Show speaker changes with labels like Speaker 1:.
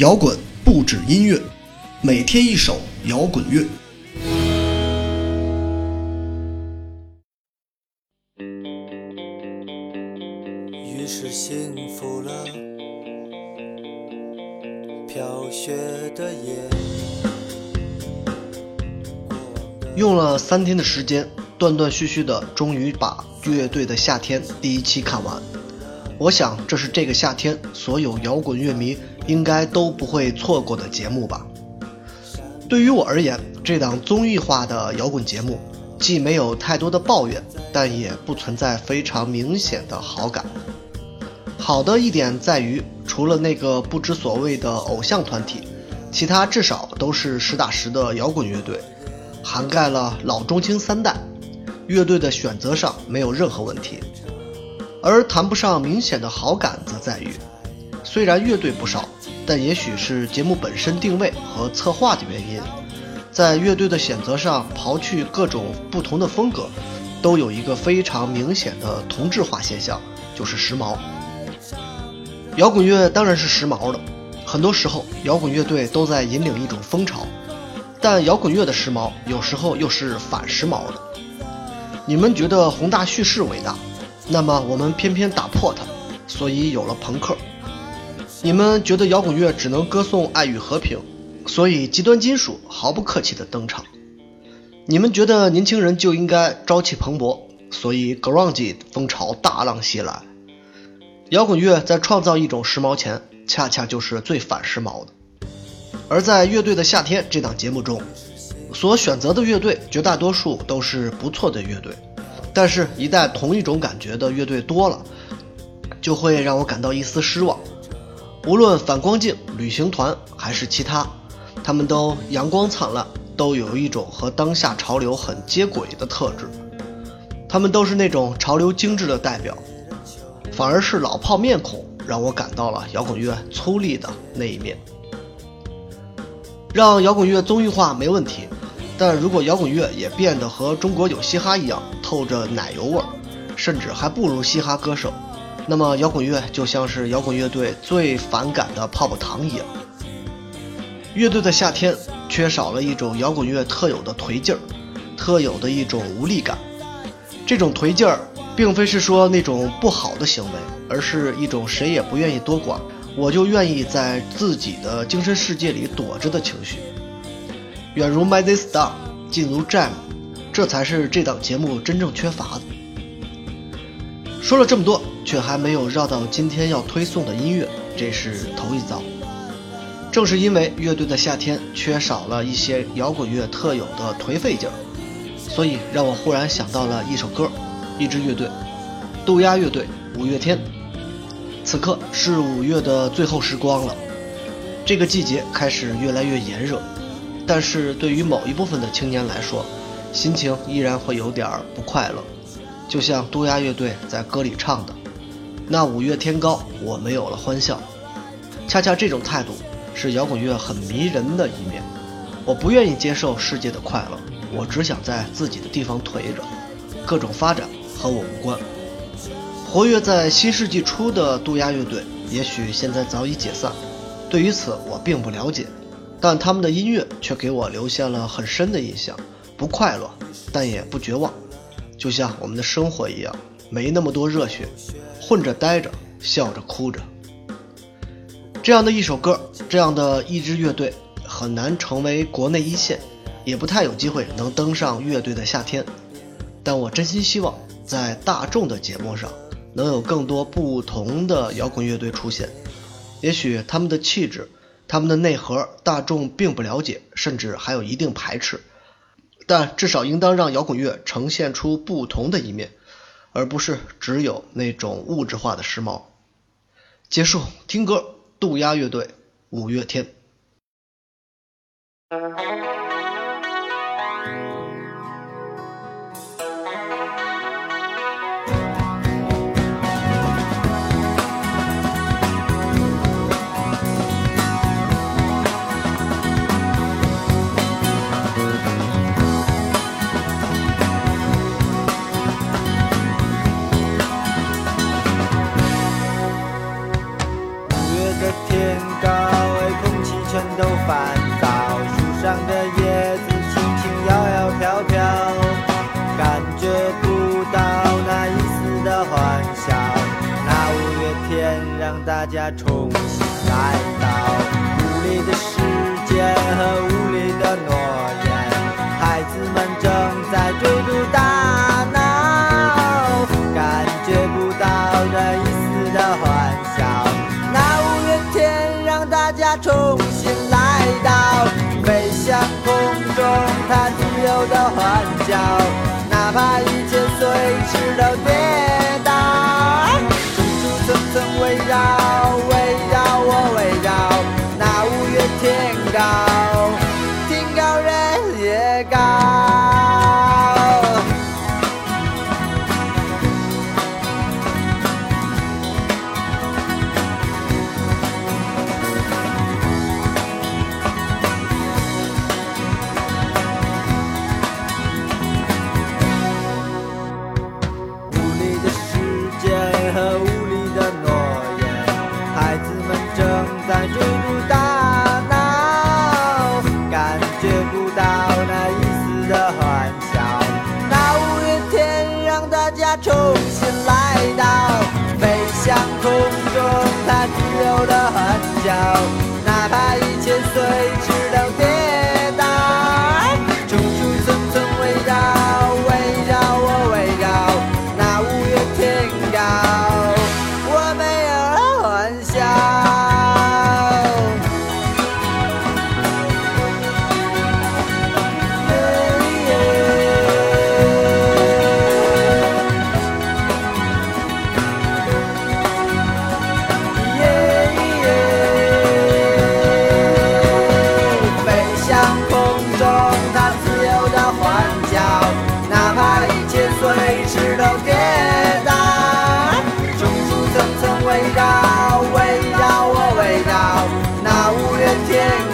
Speaker 1: 摇滚不止音乐，每天一首摇滚乐。
Speaker 2: 于是幸福了，飘雪的夜。
Speaker 1: 用了三天的时间，断断续续的，终于把《乐队的夏天》第一期看完。我想，这是这个夏天所有摇滚乐迷应该都不会错过的节目吧。对于我而言，这档综艺化的摇滚节目，既没有太多的抱怨，但也不存在非常明显的好感。好的一点在于，除了那个不知所谓的偶像团体，其他至少都是实打实的摇滚乐队，涵盖了老中青三代，乐队的选择上没有任何问题。而谈不上明显的好感，则在于，虽然乐队不少，但也许是节目本身定位和策划的原因，在乐队的选择上，刨去各种不同的风格，都有一个非常明显的同质化现象，就是时髦。摇滚乐当然是时髦的，很多时候摇滚乐队都在引领一种风潮，但摇滚乐的时髦有时候又是反时髦的。你们觉得宏大叙事伟大？那么我们偏偏打破它，所以有了朋克。你们觉得摇滚乐只能歌颂爱与和平，所以极端金属毫不客气的登场。你们觉得年轻人就应该朝气蓬勃，所以 grunge 风潮大浪袭来。摇滚乐在创造一种时髦前，恰恰就是最反时髦的。而在《乐队的夏天》这档节目中，所选择的乐队绝大多数都是不错的乐队。但是，一旦同一种感觉的乐队多了，就会让我感到一丝失望。无论反光镜、旅行团还是其他，他们都阳光灿烂，都有一种和当下潮流很接轨的特质。他们都是那种潮流精致的代表，反而是老炮面孔让我感到了摇滚乐粗粝的那一面。让摇滚乐综艺化没问题。但如果摇滚乐也变得和中国有嘻哈一样透着奶油味，甚至还不如嘻哈歌手，那么摇滚乐就像是摇滚乐队最反感的泡泡糖一样。乐队的夏天缺少了一种摇滚乐特有的颓劲儿，特有的一种无力感。这种颓劲儿，并非是说那种不好的行为，而是一种谁也不愿意多管，我就愿意在自己的精神世界里躲着的情绪。远如 m a z i Star，近如 Jam，这才是这档节目真正缺乏的。说了这么多，却还没有绕到今天要推送的音乐，这是头一遭。正是因为乐队的夏天缺少了一些摇滚乐特有的颓废劲儿，所以让我忽然想到了一首歌，一支乐队——渡鸦乐队，五月天。此刻是五月的最后时光了，这个季节开始越来越炎热。但是对于某一部分的青年来说，心情依然会有点不快乐，就像渡鸦乐队在歌里唱的：“那五月天高，我没有了欢笑。”恰恰这种态度是摇滚乐很迷人的一面。我不愿意接受世界的快乐，我只想在自己的地方颓着，各种发展和我无关。活跃在新世纪初的渡鸦乐队，也许现在早已解散，对于此我并不了解。但他们的音乐却给我留下了很深的印象，不快乐，但也不绝望，就像我们的生活一样，没那么多热血，混着待着，笑着哭着。这样的一首歌，这样的一支乐队，很难成为国内一线，也不太有机会能登上乐队的夏天。但我真心希望，在大众的节目上，能有更多不同的摇滚乐队出现，也许他们的气质。他们的内核大众并不了解，甚至还有一定排斥，但至少应当让摇滚乐呈现出不同的一面，而不是只有那种物质化的时髦。结束，听歌，渡鸦乐队，五月天。
Speaker 2: 天高，空气全都烦躁，树上的叶子轻轻摇摇飘飘，感觉不到那一丝的欢笑。那五月天让大家重新来到屋力的时间和。的欢笑哪怕一切随时都跌倒处处层层围绕。天。